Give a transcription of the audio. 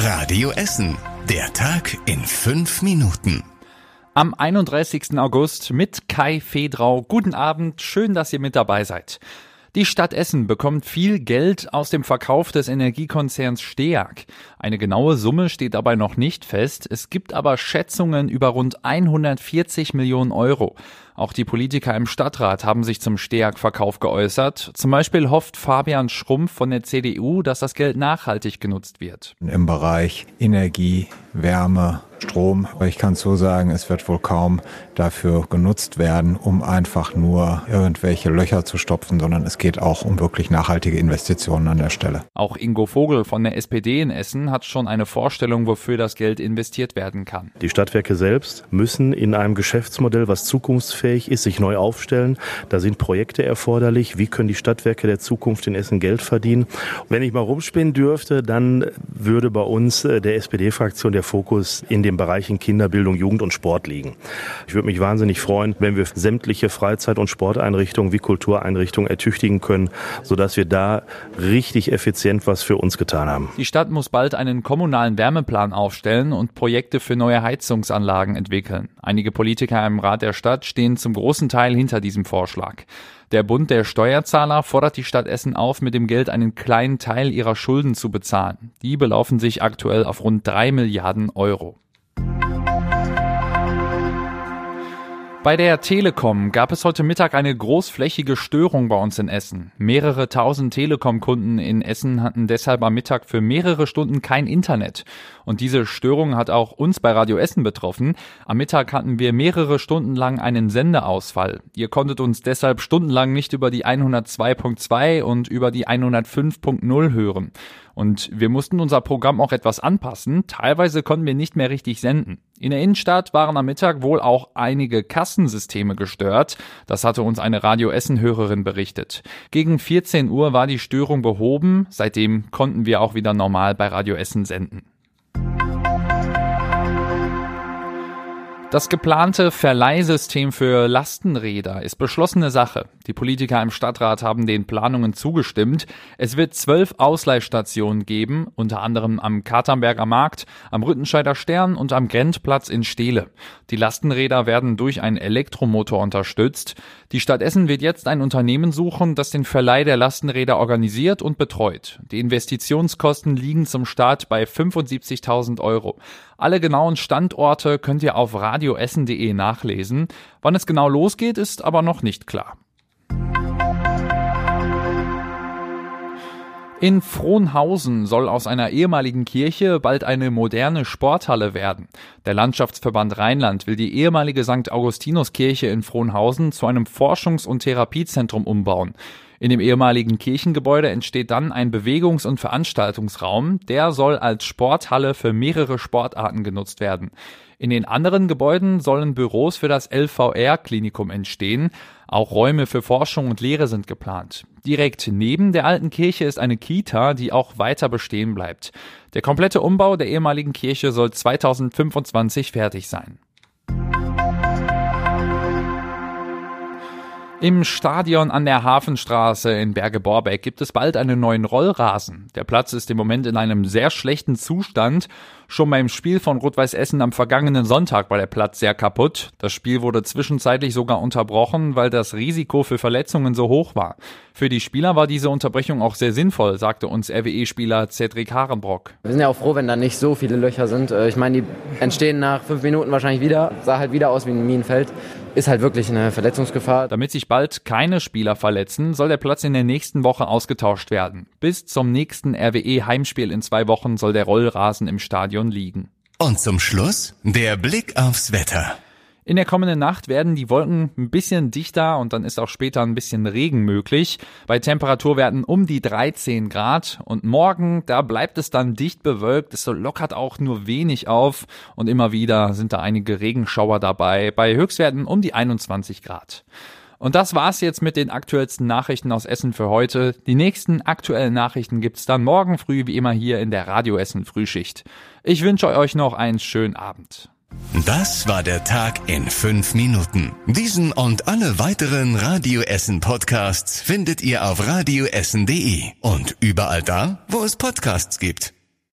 Radio Essen. Der Tag in fünf Minuten. Am 31. August mit Kai Fedrau. Guten Abend, schön, dass ihr mit dabei seid. Die Stadt Essen bekommt viel Geld aus dem Verkauf des Energiekonzerns Steag. Eine genaue Summe steht dabei noch nicht fest. Es gibt aber Schätzungen über rund 140 Millionen Euro. Auch die Politiker im Stadtrat haben sich zum Steag-Verkauf geäußert. Zum Beispiel hofft Fabian Schrumpf von der CDU, dass das Geld nachhaltig genutzt wird. Im Bereich Energie, Wärme, Strom. Ich kann so sagen, es wird wohl kaum dafür genutzt werden, um einfach nur irgendwelche Löcher zu stopfen, sondern es geht auch um wirklich nachhaltige Investitionen an der Stelle. Auch Ingo Vogel von der SPD in Essen hat schon eine Vorstellung, wofür das Geld investiert werden kann. Die Stadtwerke selbst müssen in einem Geschäftsmodell, was zukunftsfähig ist, sich neu aufstellen. Da sind Projekte erforderlich. Wie können die Stadtwerke der Zukunft in Essen Geld verdienen? Wenn ich mal rumspinnen dürfte, dann würde bei uns äh, der SPD-Fraktion der Fokus in den Bereichen Kinderbildung, Jugend und Sport liegen. Ich würde mich wahnsinnig freuen, wenn wir sämtliche Freizeit- und Sporteinrichtungen wie Kultureinrichtungen ertüchtigen können, sodass wir da richtig effizient was für uns getan haben. Die Stadt muss bald einen kommunalen Wärmeplan aufstellen und Projekte für neue Heizungsanlagen entwickeln. Einige Politiker im Rat der Stadt stehen zum großen Teil hinter diesem Vorschlag. Der Bund der Steuerzahler fordert die Stadt Essen auf, mit dem Geld einen kleinen Teil ihrer Schulden zu bezahlen. Die belaufen sich aktuell auf rund drei Milliarden Euro. Bei der Telekom gab es heute Mittag eine großflächige Störung bei uns in Essen. Mehrere tausend Telekom-Kunden in Essen hatten deshalb am Mittag für mehrere Stunden kein Internet. Und diese Störung hat auch uns bei Radio Essen betroffen. Am Mittag hatten wir mehrere Stunden lang einen Sendeausfall. Ihr konntet uns deshalb stundenlang nicht über die 102.2 und über die 105.0 hören. Und wir mussten unser Programm auch etwas anpassen. Teilweise konnten wir nicht mehr richtig senden. In der Innenstadt waren am Mittag wohl auch einige Kassensysteme gestört. Das hatte uns eine Radio Essen Hörerin berichtet. Gegen 14 Uhr war die Störung behoben. Seitdem konnten wir auch wieder normal bei Radio Essen senden. Das geplante Verleihsystem für Lastenräder ist beschlossene Sache. Die Politiker im Stadtrat haben den Planungen zugestimmt. Es wird zwölf Ausleihstationen geben, unter anderem am Katernberger Markt, am Rüttenscheider Stern und am Grenzplatz in Steele. Die Lastenräder werden durch einen Elektromotor unterstützt. Die Stadt Essen wird jetzt ein Unternehmen suchen, das den Verleih der Lastenräder organisiert und betreut. Die Investitionskosten liegen zum Start bei 75.000 Euro. Alle genauen Standorte könnt ihr auf radioessen.de nachlesen. Wann es genau losgeht, ist aber noch nicht klar. In Frohnhausen soll aus einer ehemaligen Kirche bald eine moderne Sporthalle werden. Der Landschaftsverband Rheinland will die ehemalige St. Augustinuskirche in Frohnhausen zu einem Forschungs- und Therapiezentrum umbauen. In dem ehemaligen Kirchengebäude entsteht dann ein Bewegungs- und Veranstaltungsraum. Der soll als Sporthalle für mehrere Sportarten genutzt werden. In den anderen Gebäuden sollen Büros für das LVR-Klinikum entstehen. Auch Räume für Forschung und Lehre sind geplant. Direkt neben der alten Kirche ist eine Kita, die auch weiter bestehen bleibt. Der komplette Umbau der ehemaligen Kirche soll 2025 fertig sein. Im Stadion an der Hafenstraße in Berge-Borbeck gibt es bald einen neuen Rollrasen. Der Platz ist im Moment in einem sehr schlechten Zustand. Schon beim Spiel von Rot-Weiß Essen am vergangenen Sonntag war der Platz sehr kaputt. Das Spiel wurde zwischenzeitlich sogar unterbrochen, weil das Risiko für Verletzungen so hoch war. Für die Spieler war diese Unterbrechung auch sehr sinnvoll, sagte uns RWE-Spieler Cedric Harenbrock. Wir sind ja auch froh, wenn da nicht so viele Löcher sind. Äh, ich meine, die entstehen nach fünf Minuten wahrscheinlich wieder. Sah halt wieder aus wie ein Minenfeld. Ist halt wirklich eine Verletzungsgefahr. Damit sich bald keine Spieler verletzen, soll der Platz in der nächsten Woche ausgetauscht werden. Bis zum nächsten RWE-Heimspiel in zwei Wochen soll der Rollrasen im Stadion Stadion liegen. Und zum Schluss der Blick aufs Wetter. In der kommenden Nacht werden die Wolken ein bisschen dichter und dann ist auch später ein bisschen Regen möglich. Bei Temperaturwerten um die 13 Grad und morgen, da bleibt es dann dicht bewölkt. Es lockert auch nur wenig auf und immer wieder sind da einige Regenschauer dabei. Bei Höchstwerten um die 21 Grad. Und das war's jetzt mit den aktuellsten Nachrichten aus Essen für heute. Die nächsten aktuellen Nachrichten gibt's dann morgen früh wie immer hier in der Radio Essen Frühschicht. Ich wünsche euch noch einen schönen Abend. Das war der Tag in fünf Minuten. Diesen und alle weiteren Radio Essen Podcasts findet ihr auf radioessen.de und überall da, wo es Podcasts gibt.